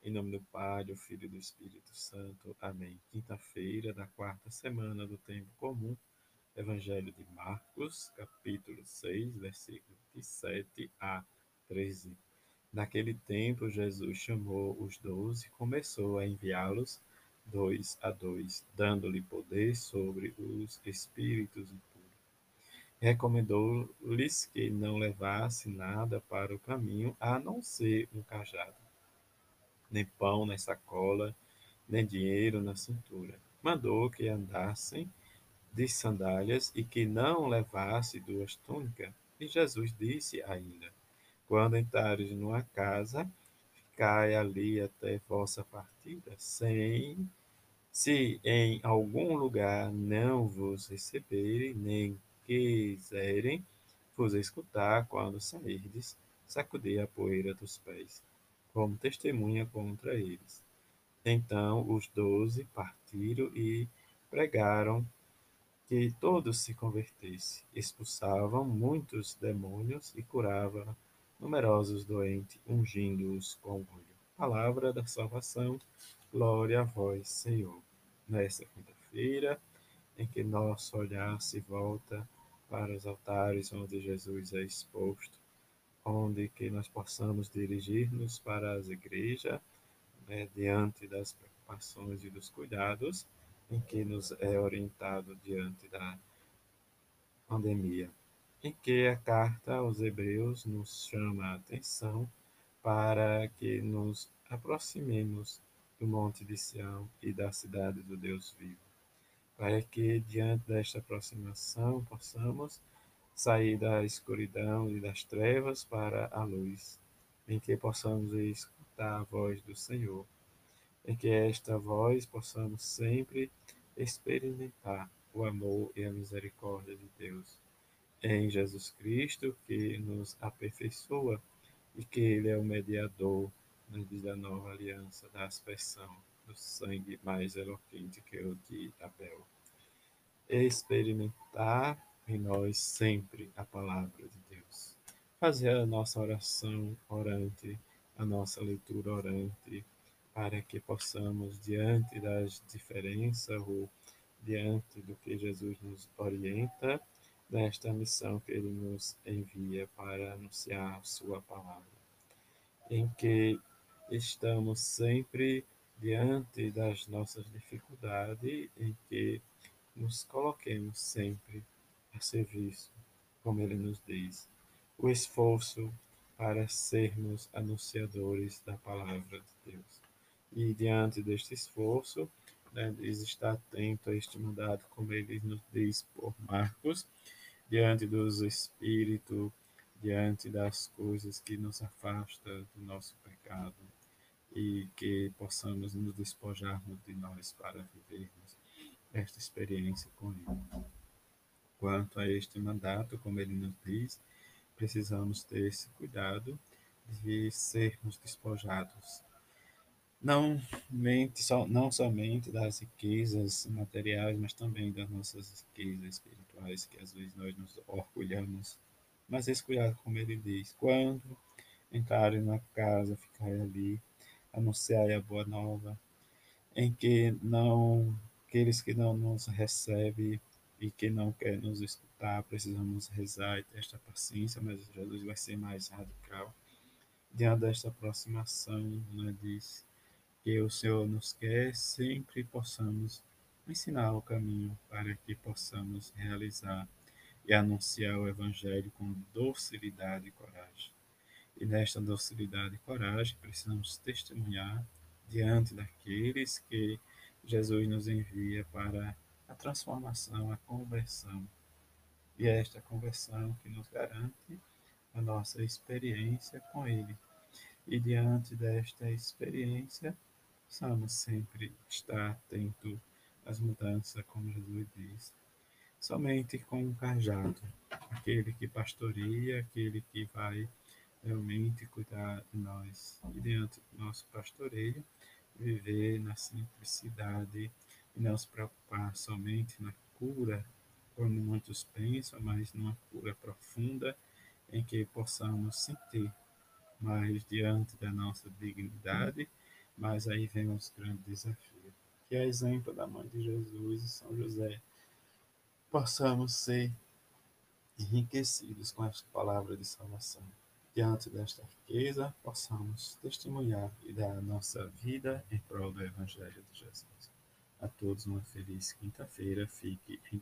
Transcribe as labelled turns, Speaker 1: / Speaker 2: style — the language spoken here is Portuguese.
Speaker 1: Em nome do Pai, do Filho e do Espírito Santo. Amém. Quinta-feira da quarta semana do tempo comum. Evangelho de Marcos, capítulo 6, versículo 7 a 13. Naquele tempo, Jesus chamou os doze e começou a enviá-los dois a dois, dando-lhe poder sobre os espíritos impuros. Recomendou-lhes que não levasse nada para o caminho, a não ser um cajado nem pão na sacola, nem dinheiro na cintura. Mandou que andassem de sandálias e que não levasse duas túnicas. E Jesus disse ainda: Quando entrares numa casa, ficai ali até vossa partida, sem se em algum lugar não vos receberem, nem quiserem vos escutar quando sairdes, sacudir a poeira dos pés como testemunha contra eles. Então os doze partiram e pregaram que todos se convertessem, expulsavam muitos demônios e curavam numerosos doentes, ungindo-os com óleo. Palavra da salvação, glória a vós, Senhor. Nesta quinta-feira, em que nosso olhar se volta para os altares onde Jesus é exposto, onde que nós possamos dirigir-nos para as igrejas, né, diante das preocupações e dos cuidados em que nos é orientado diante da pandemia. Em que a carta aos Hebreus nos chama a atenção para que nos aproximemos do Monte de Sião e da cidade do Deus vivo, para que diante desta aproximação possamos sair da escuridão e das trevas para a luz, em que possamos escutar a voz do Senhor, em que esta voz possamos sempre experimentar o amor e a misericórdia de Deus em Jesus Cristo, que nos aperfeiçoa e que Ele é o mediador né, da nova aliança, da aspersão do sangue mais eloquente que o de Abel. Experimentar em nós sempre a palavra de Deus. Fazer a nossa oração orante, a nossa leitura orante, para que possamos, diante das diferenças ou diante do que Jesus nos orienta, nesta missão que ele nos envia para anunciar sua palavra, em que estamos sempre diante das nossas dificuldades, em que nos coloquemos sempre serviço, como ele nos diz, o esforço para sermos anunciadores da palavra de Deus. E diante deste esforço, né, diz estar atento a este mandado, como ele nos diz por Marcos, diante dos espíritos, diante das coisas que nos afastam do nosso pecado e que possamos nos despojarmos de nós para vivermos esta experiência com Ele. Quanto a este mandato, como ele nos diz, precisamos ter esse cuidado de sermos despojados não, mente, não somente das riquezas materiais, mas também das nossas riquezas espirituais, que às vezes nós nos orgulhamos. Mas esse cuidado, como ele diz, quando entrarem na casa, ficarem ali, anunciar a boa nova, em que não aqueles que não nos recebem e que não quer nos escutar, precisamos rezar e ter esta paciência, mas Jesus vai ser mais radical. Diante desta aproximação, né, diz que o Senhor nos quer, sempre possamos ensinar o caminho para que possamos realizar e anunciar o Evangelho com docilidade e coragem. E nesta docilidade e coragem, precisamos testemunhar diante daqueles que Jesus nos envia para a transformação, a conversão. E é esta conversão que nos garante a nossa experiência com Ele. E diante desta experiência, precisamos sempre estar atento às mudanças, como Jesus diz. Somente com um cajado, aquele que pastoreia, aquele que vai realmente cuidar de nós. E diante do nosso pastoreio, viver na simplicidade e não se preocupar somente na cura, como muitos pensam, mas numa cura profunda em que possamos sentir, mas diante da nossa dignidade, Mas aí vem o grande desafio, que é exemplo da mãe de Jesus e São José, possamos ser enriquecidos com esta palavra de salvação. Diante desta riqueza, possamos testemunhar e dar a nossa vida em prol do Evangelho de Jesus. A todos uma feliz quinta-feira. Fique em